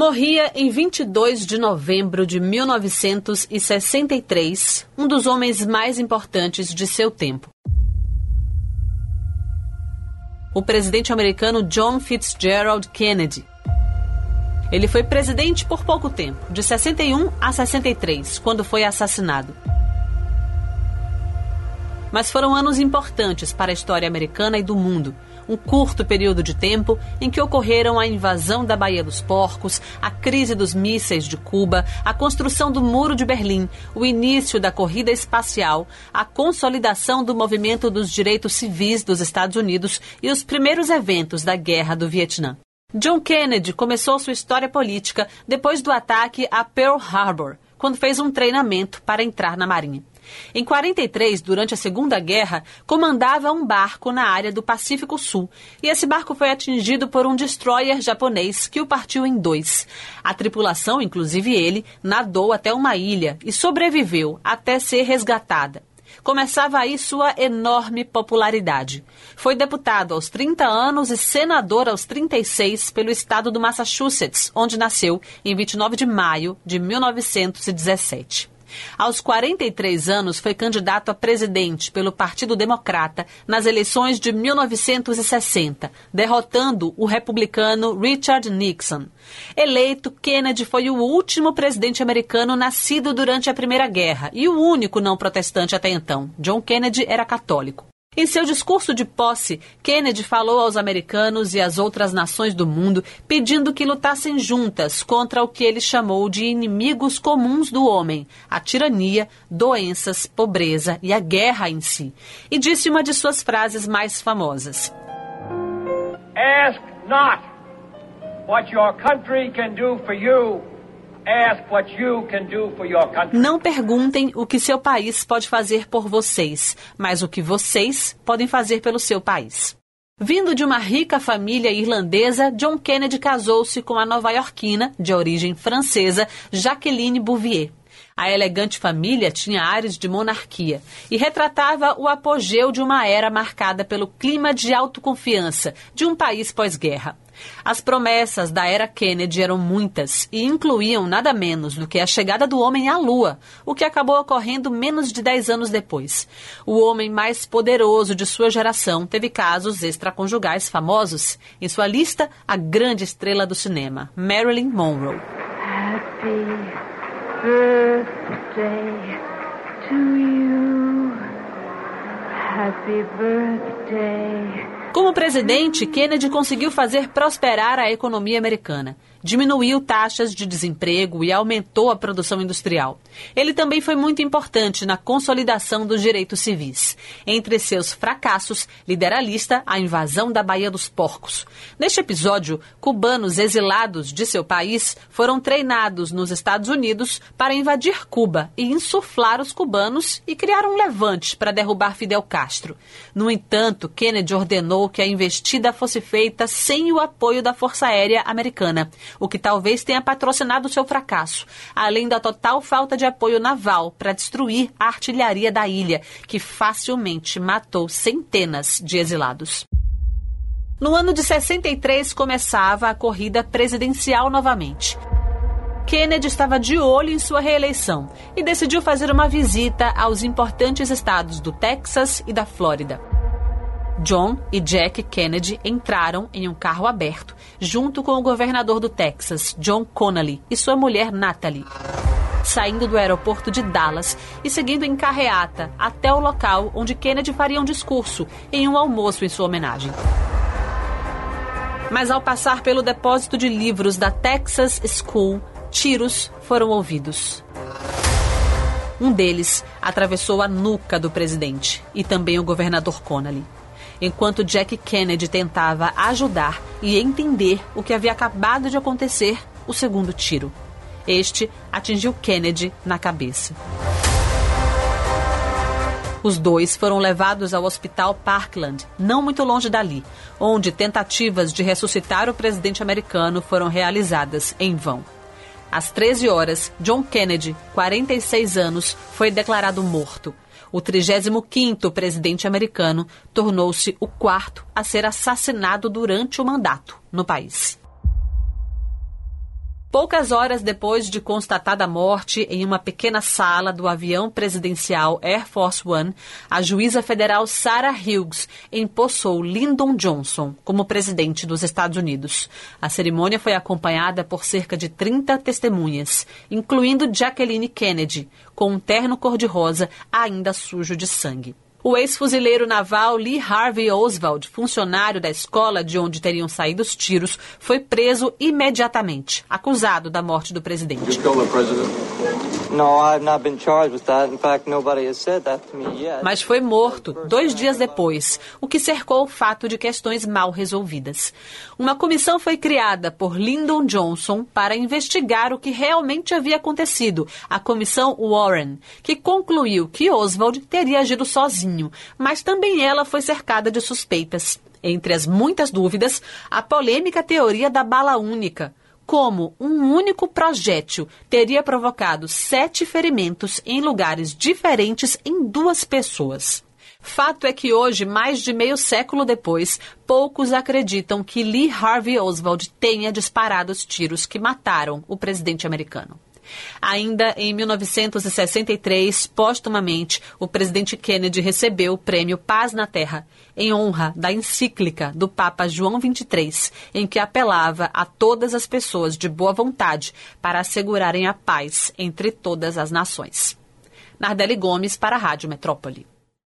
Morria em 22 de novembro de 1963, um dos homens mais importantes de seu tempo. O presidente americano John Fitzgerald Kennedy. Ele foi presidente por pouco tempo, de 61 a 63, quando foi assassinado. Mas foram anos importantes para a história americana e do mundo um curto período de tempo em que ocorreram a invasão da Baía dos Porcos, a crise dos mísseis de Cuba, a construção do Muro de Berlim, o início da corrida espacial, a consolidação do movimento dos direitos civis dos Estados Unidos e os primeiros eventos da Guerra do Vietnã. John Kennedy começou sua história política depois do ataque a Pearl Harbor, quando fez um treinamento para entrar na Marinha. Em 43, durante a Segunda Guerra, comandava um barco na área do Pacífico Sul e esse barco foi atingido por um destroyer japonês que o partiu em dois. A tripulação, inclusive ele, nadou até uma ilha e sobreviveu até ser resgatada. Começava aí sua enorme popularidade. Foi deputado aos 30 anos e senador aos 36 pelo estado do Massachusetts, onde nasceu em 29 de maio de 1917. Aos 43 anos, foi candidato a presidente pelo Partido Democrata nas eleições de 1960, derrotando o republicano Richard Nixon. Eleito, Kennedy foi o último presidente americano nascido durante a Primeira Guerra e o único não protestante até então. John Kennedy era católico. Em seu discurso de posse, Kennedy falou aos americanos e às outras nações do mundo pedindo que lutassem juntas contra o que ele chamou de inimigos comuns do homem: a tirania, doenças, pobreza e a guerra em si. E disse uma de suas frases mais famosas: Ask not what your country can do for you. Não perguntem o que seu país pode fazer por vocês, mas o que vocês podem fazer pelo seu país. Vindo de uma rica família irlandesa, John Kennedy casou-se com a nova-iorquina, de origem francesa, Jacqueline Bouvier. A elegante família tinha ares de monarquia e retratava o apogeu de uma era marcada pelo clima de autoconfiança de um país pós-guerra. As promessas da era Kennedy eram muitas e incluíam nada menos do que a chegada do homem à Lua, o que acabou ocorrendo menos de 10 anos depois. O homem mais poderoso de sua geração teve casos extraconjugais famosos. Em sua lista, a grande estrela do cinema, Marilyn Monroe. Happy birthday to you. Happy birthday. Como presidente, Kennedy conseguiu fazer prosperar a economia americana diminuiu taxas de desemprego e aumentou a produção industrial. Ele também foi muito importante na consolidação dos direitos civis. Entre seus fracassos, lidera a lista a invasão da Baía dos Porcos. Neste episódio, cubanos exilados de seu país foram treinados nos Estados Unidos para invadir Cuba e insuflar os cubanos e criar um levante para derrubar Fidel Castro. No entanto, Kennedy ordenou que a investida fosse feita sem o apoio da Força Aérea Americana o que talvez tenha patrocinado seu fracasso, além da total falta de apoio naval para destruir a artilharia da ilha, que facilmente matou centenas de exilados. No ano de 63 começava a corrida presidencial novamente. Kennedy estava de olho em sua reeleição e decidiu fazer uma visita aos importantes estados do Texas e da Flórida. John e Jack Kennedy entraram em um carro aberto, junto com o governador do Texas, John Connally, e sua mulher Natalie. Saindo do aeroporto de Dallas e seguindo em carreata até o local onde Kennedy faria um discurso em um almoço em sua homenagem. Mas ao passar pelo depósito de livros da Texas School, tiros foram ouvidos. Um deles atravessou a nuca do presidente e também o governador Connally enquanto Jack Kennedy tentava ajudar e entender o que havia acabado de acontecer, o segundo tiro. Este atingiu Kennedy na cabeça. Os dois foram levados ao Hospital Parkland, não muito longe dali, onde tentativas de ressuscitar o presidente americano foram realizadas em vão. Às 13 horas, John Kennedy, 46 anos, foi declarado morto o 35º presidente americano tornou-se o quarto a ser assassinado durante o mandato no país. Poucas horas depois de constatada a morte em uma pequena sala do avião presidencial Air Force One, a juíza federal Sarah Hughes empossou Lyndon Johnson como presidente dos Estados Unidos. A cerimônia foi acompanhada por cerca de 30 testemunhas, incluindo Jacqueline Kennedy, com um terno cor-de-rosa ainda sujo de sangue. O ex-fuzileiro naval Lee Harvey Oswald, funcionário da escola de onde teriam saído os tiros, foi preso imediatamente, acusado da morte do presidente. Mas foi morto dois dias depois, o que cercou o fato de questões mal resolvidas. Uma comissão foi criada por Lyndon Johnson para investigar o que realmente havia acontecido, a comissão Warren, que concluiu que Oswald teria agido sozinho, mas também ela foi cercada de suspeitas. Entre as muitas dúvidas, a polêmica teoria da bala única como um único projétil teria provocado sete ferimentos em lugares diferentes em duas pessoas. Fato é que hoje, mais de meio século depois, poucos acreditam que Lee Harvey Oswald tenha disparado os tiros que mataram o presidente americano. Ainda em 1963, postumamente, o presidente Kennedy recebeu o prêmio Paz na Terra, em honra da encíclica do Papa João XXIII, em que apelava a todas as pessoas de boa vontade para assegurarem a paz entre todas as nações. Nardelli Gomes para a Rádio Metrópole.